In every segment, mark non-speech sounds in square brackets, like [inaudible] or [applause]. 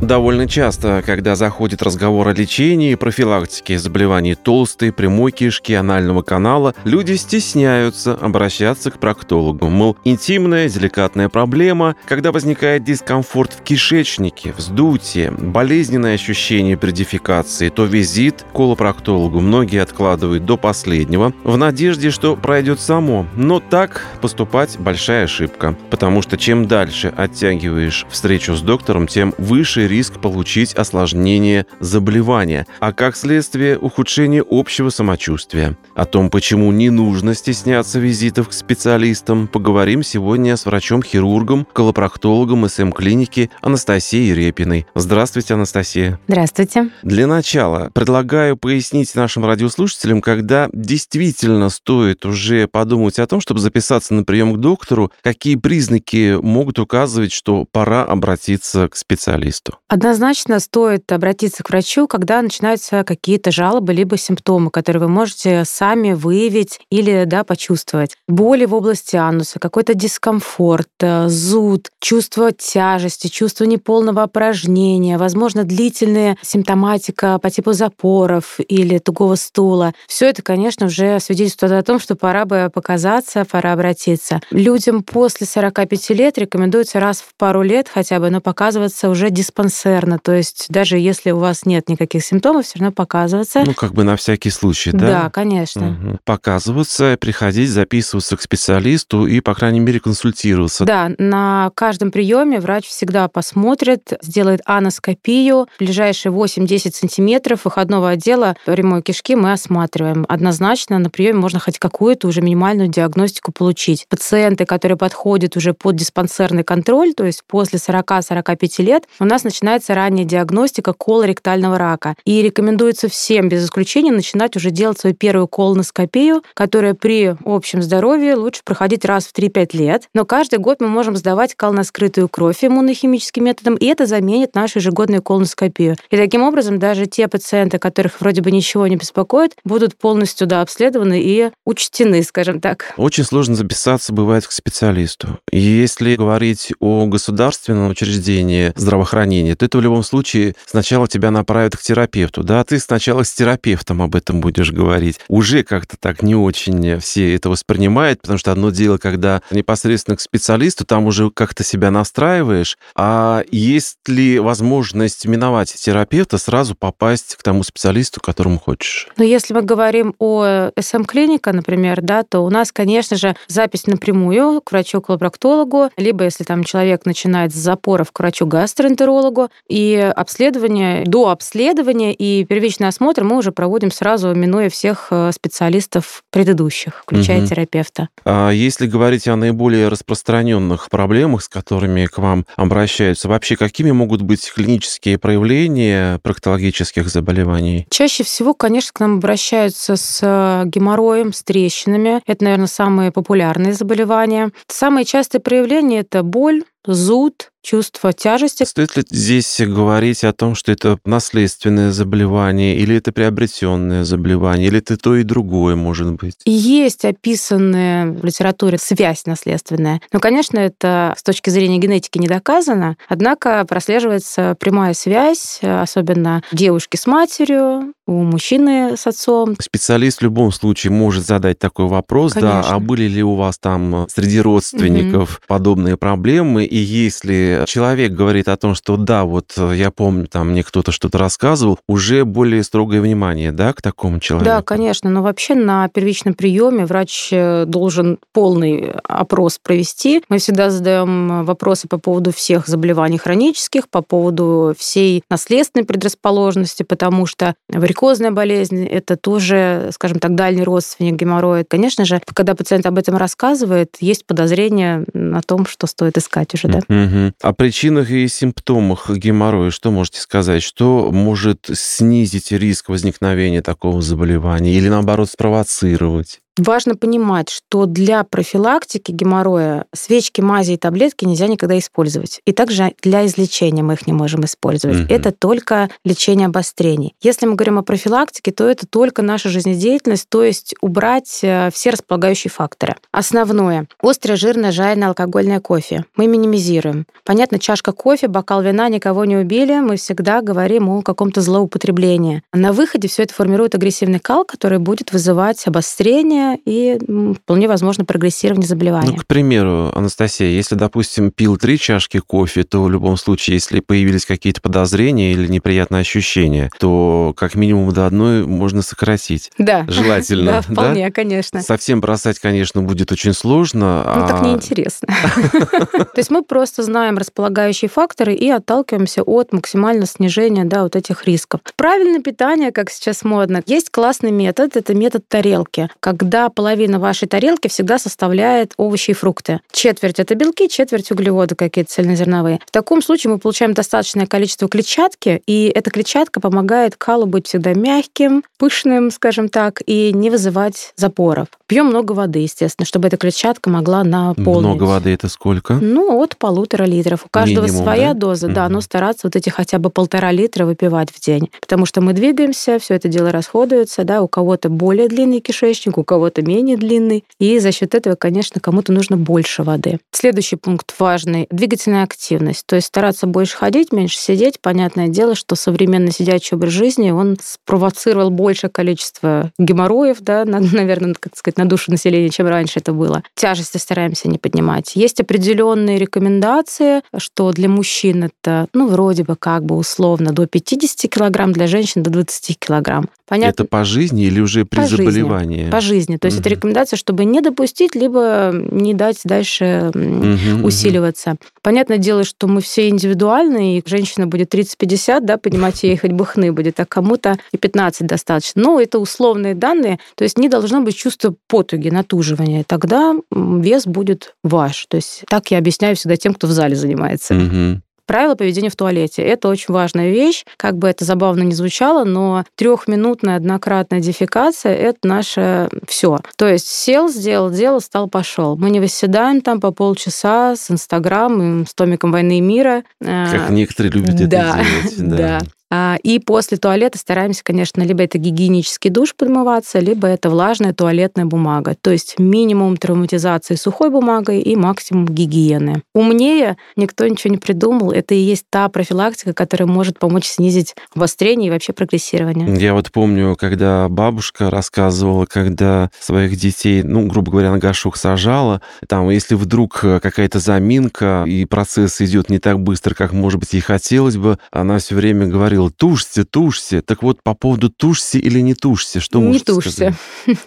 Довольно часто, когда заходит разговор о лечении и профилактике заболеваний толстой, прямой кишки, анального канала, люди стесняются обращаться к проктологу. Мол, интимная, деликатная проблема, когда возникает дискомфорт в кишечнике, вздутие, болезненное ощущение при дефекации, то визит к колопроктологу многие откладывают до последнего в надежде, что пройдет само. Но так поступать большая ошибка, потому что чем дальше оттягиваешь встречу с доктором, тем выше риск получить осложнение заболевания, а как следствие ухудшение общего самочувствия. О том, почему не нужно стесняться визитов к специалистам, поговорим сегодня с врачом-хирургом, колопроктологом СМ-клиники Анастасией Репиной. Здравствуйте, Анастасия. Здравствуйте. Для начала предлагаю пояснить нашим радиослушателям, когда действительно стоит уже подумать о том, чтобы записаться на прием к доктору, какие признаки могут указывать, что пора обратиться к специалисту. Однозначно стоит обратиться к врачу, когда начинаются какие-то жалобы либо симптомы, которые вы можете сами выявить или да, почувствовать. Боли в области ануса, какой-то дискомфорт, э, зуд, чувство тяжести, чувство неполного опорожнения, возможно, длительная симптоматика по типу запоров или тугого стула. Все это, конечно, уже свидетельствует о том, что пора бы показаться, пора обратиться. Людям после 45 лет рекомендуется раз в пару лет хотя бы, но показываться уже диспансерно. То есть даже если у вас нет никаких симптомов, все равно показываться. Ну, как бы на всякий случай, да? Да, конечно. Мгм. Показываться, приходить, записываться к специалисту и, по крайней мере, консультироваться. Да, на каждом приеме врач всегда посмотрит, сделает аноскопию. Ближайшие 8-10 сантиметров выходного отдела прямой кишки мы осматриваем. Однозначно на приеме можно хоть какую-то уже минимальную диагностику получить. Пациенты, которые подходят уже под диспансерный контроль, то есть после 40-45 лет, у нас начинается ранняя диагностика колоректального рака. И рекомендуется всем без исключения начинать уже делать свою первую колоноскопию, которая при общем здоровье лучше проходить раз в 3-5 лет. Но каждый год мы можем сдавать колоноскрытую кровь иммунохимическим методом, и это заменит нашу ежегодную колоноскопию. И таким образом даже те пациенты, которых вроде бы ничего не беспокоит, будут полностью да, обследованы и учтены, скажем так. Очень сложно записаться, бывает, к специалисту. Если говорить о государственном учреждении здравоохранения, то это в любом случае сначала тебя направят к терапевту. Да, ты сначала с терапевтом об этом будешь говорить. Уже как-то так не очень все это воспринимают, потому что одно дело, когда непосредственно к специалисту, там уже как-то себя настраиваешь, а есть ли возможность миновать терапевта, сразу попасть к тому специалисту, которому хочешь? Но если мы говорим о СМ-клиника, например, да, то у нас, конечно же, запись напрямую к врачу-колопроктологу, либо если там человек начинает с запоров к врачу-гастроэнтерологу, и обследование, до обследования и первичный осмотр мы уже проводим сразу, минуя всех э, специалистов предыдущих, включая Мгм. терапевта. А если говорить о наиболее распространенных проблемах, с которыми к вам обращаются, вообще какими могут быть клинические проявления проктологических заболеваний? Чаще всего, конечно, к нам обращаются с э, геморроем, с трещинами. Это, наверное, самые популярные заболевания. Самые частые проявления – это боль, зуд, чувство тяжести. Стоит ли здесь говорить о том, что это наследственное заболевание, или это приобретенное заболевание, или это то и другое может быть? Есть описанная в литературе связь наследственная. Но, конечно, это с точки зрения генетики не доказано. Однако прослеживается прямая связь, особенно девушки с матерью, у мужчины с отцом. Специалист в любом случае может задать такой вопрос, да, а Конечно. были ли у вас там среди родственников подобные проблемы, и если человек говорит о том, что да, вот э, я помню, там мне кто-то что-то рассказывал, уже более строгое внимание, да, к такому человеку? Да, конечно, но вообще на первичном приеме врач э, должен полный опрос провести. Мы всегда задаем вопросы по поводу всех заболеваний хронических, по поводу всей наследственной предрасположенности, потому что варикозная болезнь – это тоже, скажем так, дальний родственник геморроя. Конечно же, когда пациент об этом рассказывает, есть подозрение о том, что стоит искать уже, да? Мгм. О причинах и симптомах геморроя что можете сказать? Что может снизить риск возникновения такого заболевания или, наоборот, спровоцировать? Важно понимать, что для профилактики геморроя свечки, мази и таблетки нельзя никогда использовать. И также для излечения мы их не можем использовать. Угу. Это только лечение обострений. Если мы говорим о профилактике, то это только наша жизнедеятельность, то есть убрать э, все располагающие факторы. Основное. Острое, жирное, жареное, алкогольное кофе. Мы минимизируем. Понятно, чашка кофе, бокал вина никого не убили. Мы всегда говорим о каком-то злоупотреблении. На выходе все это формирует агрессивный кал, который будет вызывать обострение и вполне возможно прогрессирование заболевания. Ну, к примеру, Анастасия, если, допустим, пил три чашки кофе, то в любом случае, если появились какие-то подозрения или неприятные ощущения, то как минимум до одной можно сократить. Да. Желательно. [laughs] Да, вполне, конечно. Совсем бросать, конечно, будет очень сложно. Ну, так а неинтересно. [laughs] [laughs] То есть мы просто знаем располагающие факторы и отталкиваемся от максимального снижения да, вот этих рисков. Правильное питание, как сейчас модно, есть классный метод, это метод тарелки, когда половина вашей тарелки всегда составляет овощи и фрукты. Четверть это белки, четверть углеводы какие-то цельнозерновые. В таком случае мы получаем достаточное количество клетчатки, и эта клетчатка помогает калу быть всегда мягким, пышным, скажем так, и не вызывать запоров. Пьем много воды, естественно, чтобы эта клетчатка могла наполнить. Много воды это сколько? Ну, от полутора литров. У каждого Минимум, своя да? доза, Мгм. да, но стараться вот эти хотя бы полтора литра выпивать в день. Потому что мы двигаемся, все это дело расходуется, да, у кого-то более длинный кишечник, у кого-то менее длинный. И за счет этого, конечно, кому-то нужно больше воды. Следующий пункт важный – двигательная активность. То есть стараться больше ходить, меньше сидеть. Понятное дело, что современный сидячий образ жизни, он спровоцировал большее количество геморроев, да, [laughs] на- наверное, как сказать, на душу населения, чем раньше это было. Тяжести стараемся не поднимать. Есть определенные рекомендации, что для мужчин это, ну, вроде бы как бы условно до 50 килограмм, для женщин до 20 килограмм. Понятно? Это по жизни или уже при По жизни. заболевании? По жизни. То есть это Мгм. рекомендация, чтобы не допустить, либо не дать дальше мгм. усиливаться. Понятное дело, что мы все индивидуальны, и женщина будет 30-50, да, понимать, ей хоть бы хны будет, а кому-то и 15 достаточно. Но это условные данные, то есть не должно быть чувства потуги, натуживания. Тогда вес будет ваш. То есть так я объясняю всегда тем, кто в зале занимается. Мгм. Правила поведения в туалете. Это очень важная вещь. Как бы это забавно ни звучало, но трехминутная однократная дефекация – это наше все. То есть сел, сделал дело, стал, пошел. Мы не восседаем там по полчаса с Инстаграм, с томиком «Войны и мира». Как А, некоторые любят это да, делать. [laughs] да. А, И после туалета стараемся, конечно, либо это гигиенический душ подмываться, либо это влажная туалетная бумага. То есть минимум травматизации сухой бумагой и максимум гигиены. Умнее никто ничего не придумал. Это и есть та профилактика, которая может помочь снизить обострение и вообще прогрессирование. Я вот помню, когда бабушка рассказывала, когда своих детей, ну, грубо говоря, на горшок сажала, там, если вдруг какая-то заминка и процесс идет не так быстро, как, может быть, ей хотелось бы, она все время говорила, тушься, тушься. Так вот, по поводу тушься или не тушься, что Не можете тушься. сказать?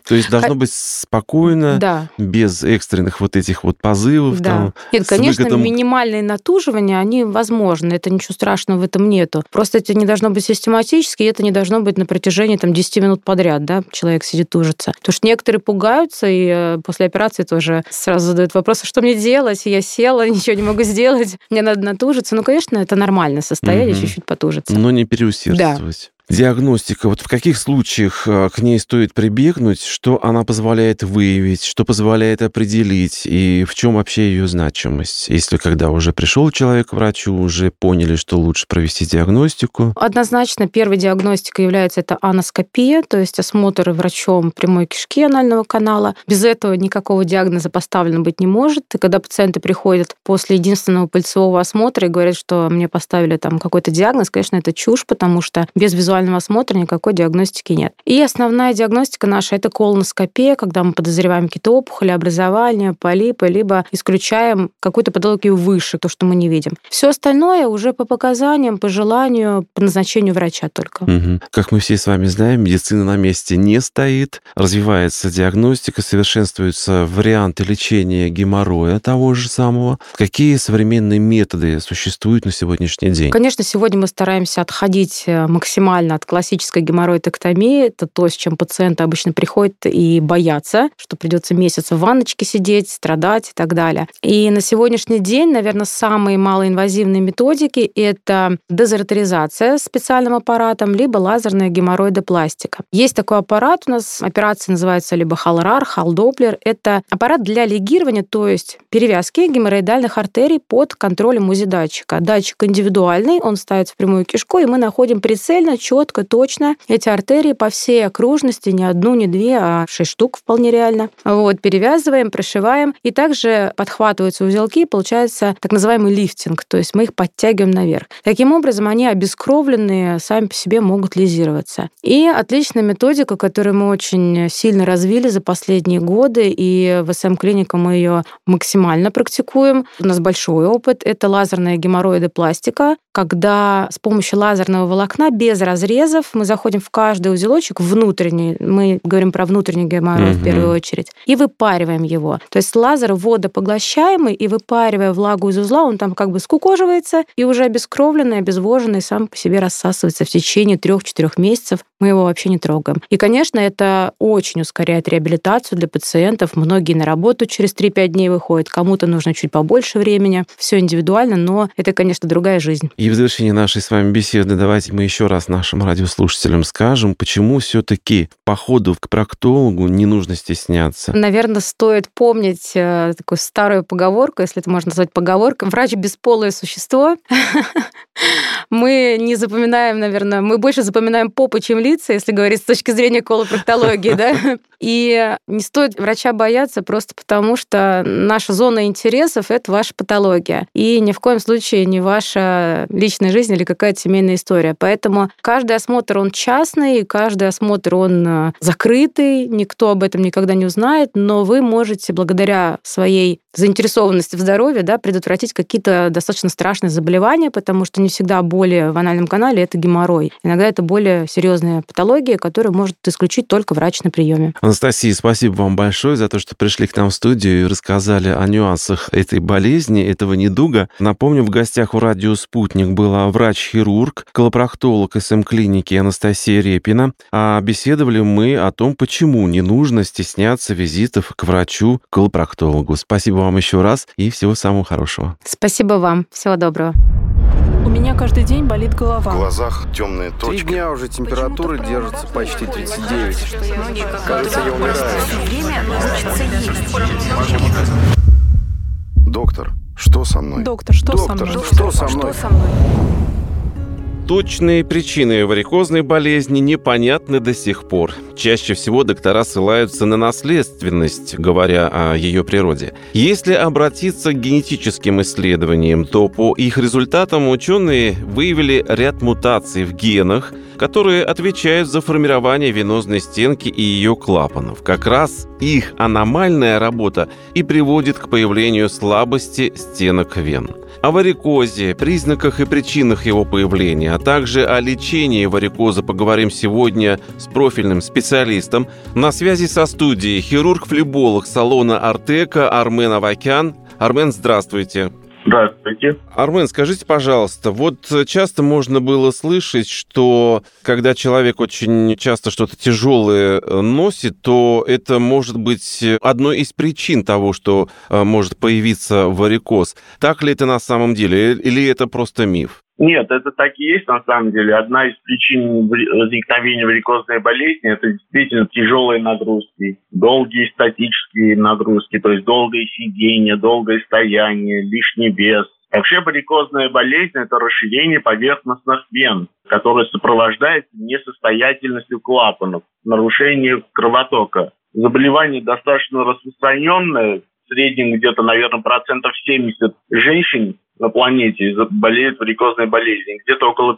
То есть должно быть спокойно, [laughs] Да. без экстренных вот этих вот позывов. Да. Там, Нет, конечно, выгодом- минимальные натуживания, они возможны. Это ничего страшного в этом нету. Просто это не должно быть систематически, и это не должно быть на протяжении там, 10 минут подряд, да, человек сидит тужится. Потому что некоторые пугаются, и э, после операции тоже сразу задают вопрос, «А что мне делать? Я села, [laughs] ничего не могу сделать, мне надо натужиться. Ну, конечно, это нормальное состояние, чуть-чуть потужиться. Но не переусердствовать. Диагностика. Вот в каких случаях э, к ней стоит прибегнуть? Что она позволяет выявить? Что позволяет определить? И в чем вообще ее значимость? Если когда уже пришел человек к врачу, уже поняли, что лучше провести диагностику. Однозначно, первой диагностикой является это аноскопия, то есть осмотр врачом прямой кишки анального канала. Без этого никакого диагноза поставлено быть не может. И когда пациенты приходят после единственного пальцевого осмотра и говорят, что мне поставили там какой-то диагноз, конечно, это чушь, потому что без визуального осмотра никакой диагностики нет. И основная диагностика наша – это колоноскопия, когда мы подозреваем какие-то опухоли, образования, полипы, либо исключаем какую-то патологию выше, то, что мы не видим. Все остальное уже по показаниям, по желанию, по назначению врача только. Мгм. Как мы все с вами знаем, медицина на месте не стоит, развивается диагностика, совершенствуются варианты лечения геморроя того же самого. Какие современные методы существуют на сегодняшний день? Конечно, сегодня мы стараемся отходить э, максимально отдельно от классической геморроидэктомии. Это то, с чем пациенты обычно приходят и боятся, что придется месяц в ванночке сидеть, страдать и так далее. И на сегодняшний день, наверное, самые малоинвазивные методики – это дезартеризация специальным аппаратом, либо лазерная геморроидопластика. Есть такой аппарат у нас, операция называется либо халрар, халдоплер. Это аппарат для легирования, то есть перевязки геморроидальных артерий под контролем УЗИ-датчика. Датчик индивидуальный, он ставится в прямую кишку, и мы находим прицельно, четко, точно эти артерии по всей окружности, не одну, не две, а шесть штук вполне реально. Вот, перевязываем, прошиваем, и также подхватываются узелки, получается так называемый лифтинг, то есть мы их подтягиваем наверх. Таким образом, они обескровленные, сами по себе могут лизироваться. И отличная методика, которую мы очень сильно развили за последние годы, и в СМ-клинике мы ее максимально практикуем. У нас большой опыт. Это лазерная геморроидопластика, когда с помощью лазерного волокна без разрезов мы заходим в каждый узелочек внутренний, мы говорим про внутренний геморрой угу. в первую очередь, и выпариваем его. То есть лазер водопоглощаемый, и выпаривая влагу из узла, он там как бы скукоживается, и уже обескровленный, обезвоженный сам по себе рассасывается в течение трех-четырех месяцев. Мы его вообще не трогаем. И, конечно, это очень ускоряет реабилитацию для пациентов. Многие на работу через 3-5 дней выходят, кому-то нужно чуть побольше времени. Все индивидуально, но это, конечно, другая жизнь. И в завершении нашей с вами беседы давайте мы еще раз нашим радиослушателям скажем, почему все-таки по ходу к проктологу не нужно стесняться. Наверное, стоит помнить э, такую старую поговорку, если это можно назвать поговоркой. Врач бесполое существо. [laughs] Мы не запоминаем, наверное, мы больше запоминаем попы, чем лица, если говорить с точки зрения колопроктологии, да. [laughs] И не стоит врача бояться просто потому, что наша зона интересов – это ваша патология. И ни в коем случае не ваша личная жизнь или какая-то семейная история. Поэтому каждый осмотр, он частный, каждый осмотр, он э, закрытый, никто об этом никогда не узнает, но вы можете благодаря своей заинтересованности в здоровье да, предотвратить какие-то достаточно страшные заболевания, потому что не всегда боли в анальном канале – это геморрой. Иногда это более серьезная патология, которую может исключить только врач на приеме. Анастасия, спасибо вам большое за то, что пришли к нам в студию и рассказали о нюансах этой болезни, этого недуга. Напомню, в гостях у радио «Спутник» была врач-хирург, колопроктолог СМ-клиники Анастасия Репина. А беседовали мы о том, почему не нужно стесняться визитов к врачу-колопроктологу. Спасибо вам еще раз и всего самого хорошего. Спасибо вам. Всего доброго. У меня каждый день болит голова. В глазах темные точки. Три дня уже температура держится почти 39. Кажется, я умираю. Доктор, что со мной? Доктор, что Доктор, со мной? что со мной? Точные причины варикозной болезни непонятны до сих пор. Чаще всего доктора ссылаются на наследственность, говоря о ее природе. Если обратиться к генетическим исследованиям, то по их результатам ученые выявили ряд мутаций в генах, которые отвечают за формирование венозной стенки и ее клапанов. Как раз их аномальная работа и приводит к появлению слабости стенок вен о варикозе, признаках и причинах его появления, также о лечении варикоза поговорим сегодня с профильным специалистом. На связи со студией хирург-флеболог салона «Артека» Армен Авакян. Армен, здравствуйте. Здравствуйте. Армен, скажите, пожалуйста, вот часто можно было слышать, что когда человек очень часто что-то тяжелое э, носит, то это может быть одной из причин того, что э, может появиться варикоз. Так ли это на самом деле или это просто миф? Нет, это так и есть на самом деле. Одна из причин возникновения варикозной болезни – это действительно тяжелые нагрузки, долгие статические нагрузки, то есть долгое сидение, долгое стояние, лишний вес. Вообще варикозная болезнь – это расширение поверхностных вен, которое сопровождается несостоятельностью клапанов, нарушением кровотока. Заболевание достаточно распространенное, в среднем где-то, наверное, процентов 70 женщин на планете болеют варикозной болезнью. Где-то около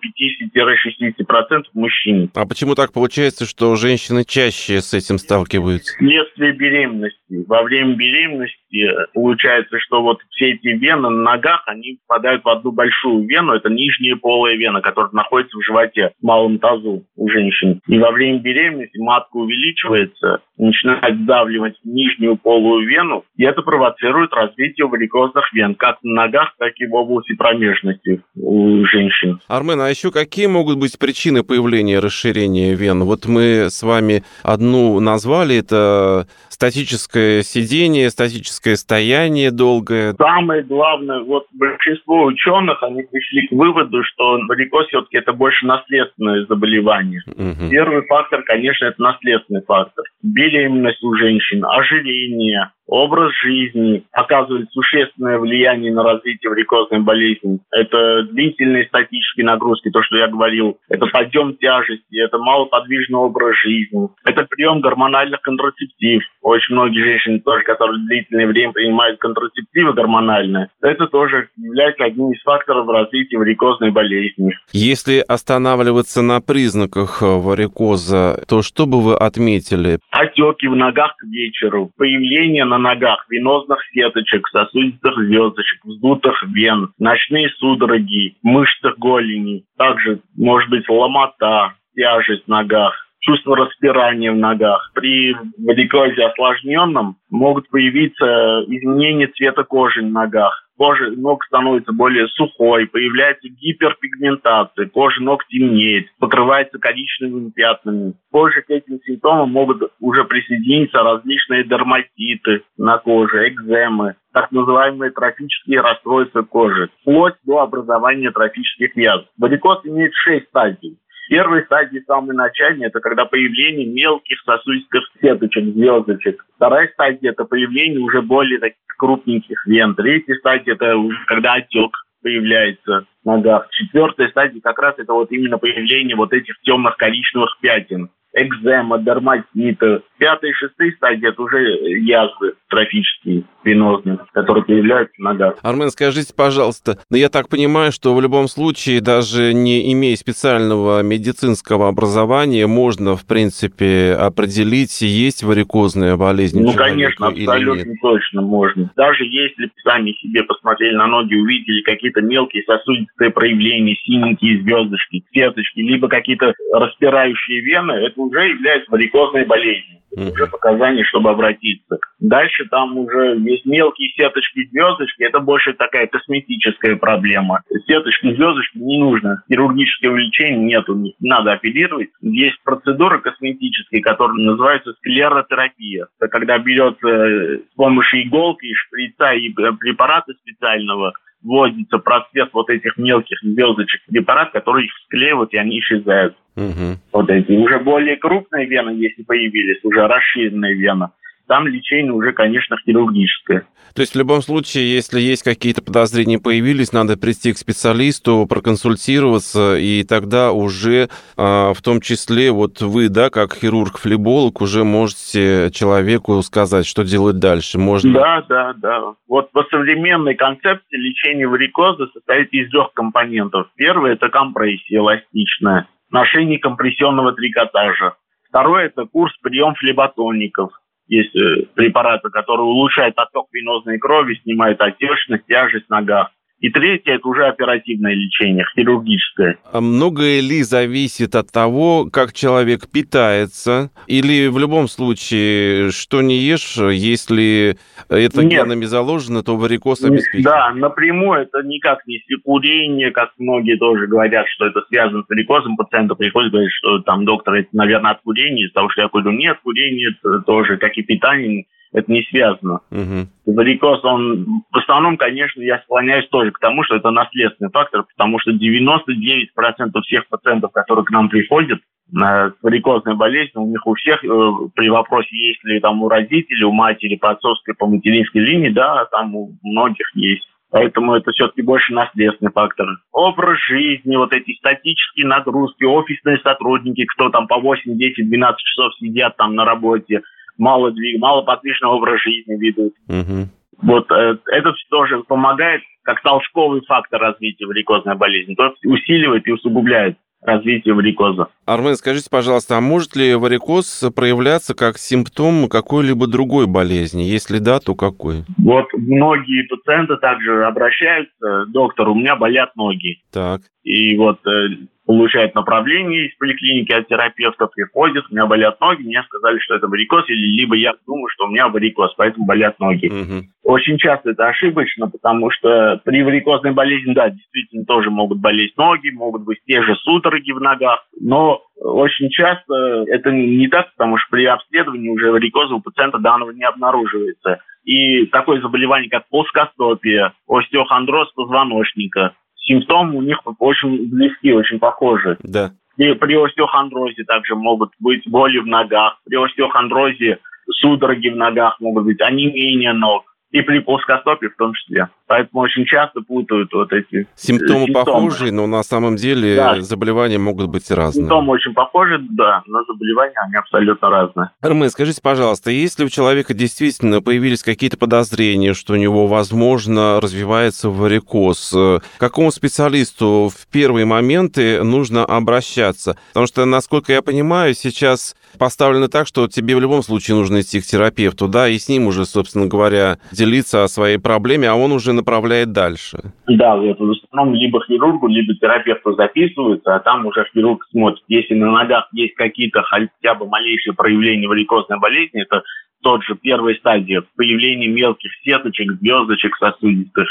50-60% мужчин. А почему так получается, что женщины чаще с этим сталкиваются? Вследствие беременности. Во время беременности получается, что вот все эти вены на ногах, они попадают в одну большую вену. Это нижняя полая вена, которая находится в животе, в малом тазу у женщин. И во время беременности матка увеличивается, начинает сдавливать нижнюю полую вену, и это провоцирует развитие варикозных вен, как на ногах, так и в области промежности у женщин. Армен, а еще какие могут быть причины появления расширения вен? Вот мы с вами одну назвали, это статическое сидение, статическое стояние долгое. Самое главное, вот большинство ученых, они пришли к выводу, что варикоз все-таки это больше наследственное заболевание. Угу. Первый фактор, конечно, это наследственный фактор. Беременность у женщин, ожирение, образ жизни оказывает существенное влияние на развитие варикозной болезни. Это длительные статические нагрузки, то, что я говорил, это подъем тяжести, это малоподвижный образ жизни, это прием гормональных контрацептив. Очень многие женщины тоже, которые длительное время принимают контрацептивы гормональные, это тоже является одним из факторов развития варикозной болезни. Если останавливаться на признаках варикоза, то что бы вы отметили? Отеки в ногах к вечеру, появление на ногах венозных сеточек, сосудистых звездочек, вздутых вен, ночные судороги, мышцах голени. Также может быть ломота, тяжесть в ногах, чувство распирания в ногах. При варикозе осложненном могут появиться изменения цвета кожи на ногах кожа ног становится более сухой, появляется гиперпигментация, кожа ног темнеет, покрывается коричневыми пятнами. Позже к этим симптомам могут уже присоединиться различные дерматиты на коже, экземы, так называемые трофические расстройства кожи, вплоть до образования трофических язв. Варикоз имеет шесть стадий. Первой стадии, самой начальной, это когда появление мелких сосудистых сеточек, звездочек. Вторая стадия – это появление уже более таких крупненьких вен. Третья стадия – это когда отек появляется в ногах. Четвертая стадия как раз это вот именно появление вот этих темных коричневых пятен экзема, дерматиты. Пятая и шестая стадии – это уже язвы трофические, венозные, которые появляются на ногах. Армен, скажите, пожалуйста, но я так понимаю, что в любом случае, даже не имея специального медицинского образования, можно, в принципе, определить, есть варикозная болезнь Ну, конечно, абсолютно точно можно. Даже если сами себе посмотрели на ноги, увидели какие-то мелкие сосудистые проявления, синенькие звездочки, сеточки, либо какие-то распирающие вены, это уже является варикозной болезнью. Это уже показания, чтобы обратиться. Дальше там уже есть мелкие сеточки, звездочки. Это больше такая косметическая проблема. Сеточки, звездочки не нужно. Хирургического лечения нету. Не надо оперировать. Есть процедуры косметические, которые называются склеротерапия. Это когда берется э, с помощью иголки, шприца и э, препарата специального вводится просвет вот этих мелких звездочек препарат, которые их склеивают, и они исчезают. Угу. Вот эти. Уже более крупные вены, если появились, уже расширенная вена, там лечение уже, конечно, хирургическое. То есть в любом случае, если есть какие-то подозрения появились, надо прийти к специалисту, проконсультироваться, и тогда уже а, в том числе вот вы, да, как хирург-флеболог, уже можете человеку сказать, что делать дальше. Можно... Да, да, да. Вот по современной концепции лечения варикоза состоит из трех компонентов. Первый – это компрессия эластичная, ношение компрессионного трикотажа. Второй – это курс прием флеботоников – есть э, препараты, которые улучшают отток венозной крови, снимают отечность, тяжесть в ногах. И третье – это уже оперативное лечение, хирургическое. А многое ли зависит от того, как человек питается? Или в любом случае, что не ешь, если это Нет. генами заложено, то варикоз обеспечен? Да, напрямую это никак не курение, как многие тоже говорят, что это связано с варикозом. Пациенты приходят говорят, что там доктор, это, наверное, от курения, из-за того, что я курю. Нет, курение это тоже, как и питание, это не связано. Угу. Варикоз, он в основном, конечно, я склоняюсь тоже к тому, что это наследственный фактор, потому что 99% всех пациентов, которые к нам приходят с варикозной болезнью, у них у всех э, при вопросе, есть ли там у родителей, у матери по отцовской, по материнской линии, да, там у многих есть. Поэтому это все-таки больше наследственный фактор. Образ жизни, вот эти статические нагрузки, офисные сотрудники, кто там по 8, 10, 12 часов сидят там на работе, мало двиг, мало подвижный образ жизни ведут. Угу. Вот э, это тоже помогает как толчковый фактор развития варикозной болезни, то есть усиливает и усугубляет развитие варикоза. Армен, скажите, пожалуйста, а может ли варикоз проявляться как симптом какой-либо другой болезни? Если да, то какой? Вот многие пациенты также обращаются, доктор, у меня болят ноги. Так. И вот э, получают направление из поликлиники от терапевта, приходят, у меня болят ноги, мне сказали, что это варикоз, или либо я думаю, что у меня варикоз, поэтому болят ноги. Мгм. Очень часто это ошибочно, потому что при варикозной болезни, да, действительно тоже могут болеть ноги, могут быть те же судороги в ногах, но очень часто это не так, потому что при обследовании уже варикоза у пациента данного не обнаруживается. И такое заболевание, как плоскостопие, остеохондроз позвоночника, симптомы у них очень близки, очень похожи. Да. И при остеохондрозе также могут быть боли в ногах. При остеохондрозе судороги в ногах могут быть, онемение ног. И при плоскостопии в том числе. Поэтому очень часто путают вот эти э, Симптомы симптомы. похожие, но на самом деле Да. заболевания могут быть разные. Симптомы очень похожи, да, но заболевания они абсолютно разные. Армен, скажите, пожалуйста, если у человека действительно появились какие-то подозрения, что у него, возможно, развивается варикоз, э, к какому специалисту в первые моменты нужно обращаться? Потому что, насколько я понимаю, сейчас поставлено так, что тебе в любом случае нужно идти к терапевту, да, и с ним уже, собственно говоря, делиться о своей проблеме, а он уже направляет дальше. Да, вот в основном либо хирургу, либо терапевту записываются, а там уже хирург смотрит. Если на ногах есть какие-то хотя бы малейшие проявления варикозной болезни, это тот же первая стадия появления мелких сеточек, звездочек сосудистых,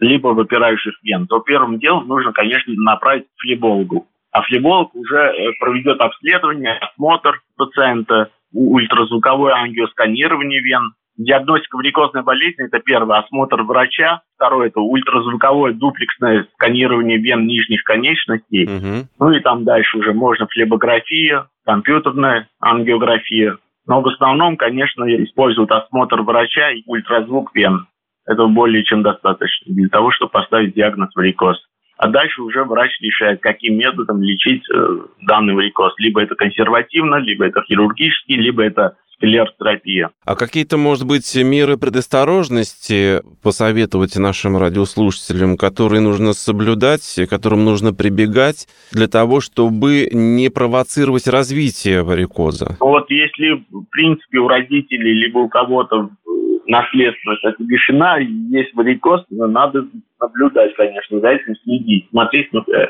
либо выпирающих вен, то первым делом нужно, конечно, направить к флебологу. А флеболог уже э, проведет обследование, осмотр пациента, ультразвуковое ангиосканирование вен, Диагностика варикозной болезни – это первый осмотр врача, второй – это ультразвуковое дуплексное сканирование вен нижних конечностей, Мгм. ну и там дальше уже можно флебография, компьютерная ангиография. Но в основном, конечно, используют осмотр врача и ультразвук вен. Это более чем достаточно для того, чтобы поставить диагноз варикоз. А дальше уже врач решает, каким методом лечить э, данный варикоз. Либо это консервативно, либо это хирургически, либо это склеротерапия. А какие-то, может быть, меры предосторожности посоветовать нашим радиослушателям, которые нужно соблюдать, которым нужно прибегать для того, чтобы не провоцировать развитие варикоза? Ну Вот если, в принципе, у родителей либо у кого-то э, наследственность это решена, есть варикоз, но надо наблюдать, конечно, за этим следить, смотреть, ну, э,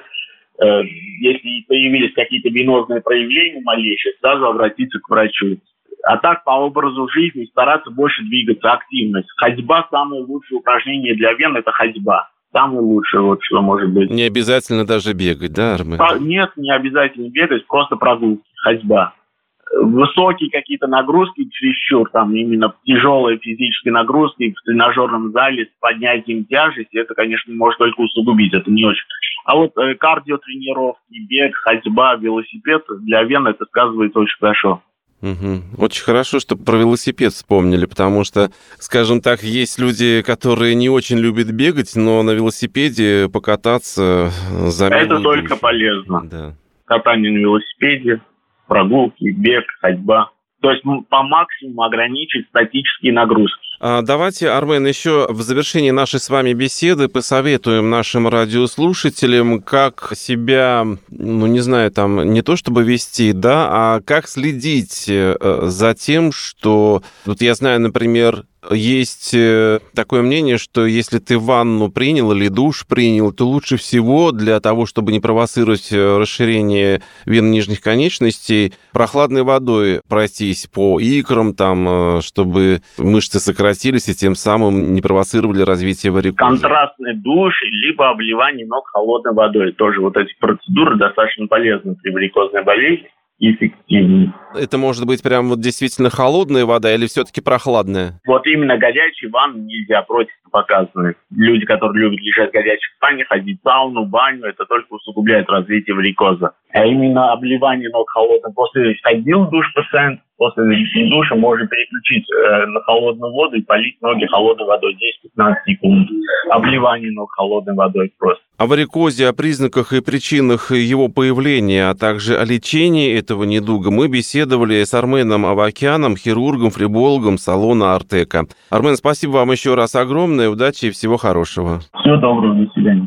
э, если появились какие-то венозные проявления малейшие, сразу обратиться к врачу. А так по образу жизни стараться больше двигаться, активность. Ходьба – самое лучшее упражнение для вен – это ходьба. Самое лучшее, вот что может быть. Не обязательно даже бегать, да, Армен? Нет, не обязательно бегать, просто прогулки, ходьба. Высокие какие-то нагрузки чересчур, там именно тяжелые физические нагрузки в тренажерном зале с поднятием тяжести, это, конечно, может только усугубить, это не очень. А вот э, кардиотренировки, бег, ходьба, велосипед для вен это сказывается очень хорошо. Мгм. Очень хорошо, что про велосипед вспомнили, потому что, скажем так, есть люди, которые не очень любят бегать, но на велосипеде покататься э, за Это только душу. полезно. Да. Катание на велосипеде, прогулки, бег, ходьба. То есть м, по максимуму ограничить статические нагрузки. А, Давайте, Армен, еще в завершении нашей с вами беседы посоветуем нашим радиослушателям, как себя, ну, не знаю, там, не то чтобы вести, да, а как следить э, за тем, что... Вот я знаю, например, есть э, такое мнение, что если ты ванну принял или душ принял, то лучше всего для того, чтобы не провоцировать э, расширение вен нижних конечностей, прохладной водой пройтись по икрам, там, э, чтобы мышцы сократились и тем самым не провоцировали развитие варикоза. Контрастный душ, либо обливание ног холодной водой. Тоже вот эти процедуры достаточно полезны при варикозной болезни и эффективны. Это может быть прям вот действительно холодная вода или все-таки прохладная? Вот именно горячие ванны нельзя, противопоказаны. Люди, которые любят лежать в горячих бане, ходить в сауну, баню, это только усугубляет развитие варикоза. А именно обливание ног холодным. После ходил в душ пациент, после душа можно переключить э, на холодную воду и полить ноги холодной водой 10-15 секунд. Обливание ног холодной водой просто. О варикозе, о признаках и причинах его появления, а также о лечении этого недуга мы беседовали с Арменом Авакяном, хирургом, фрибологом салона Артека. Армен, спасибо вам еще раз огромное, удачи и всего хорошего. Всего доброго, до свидания.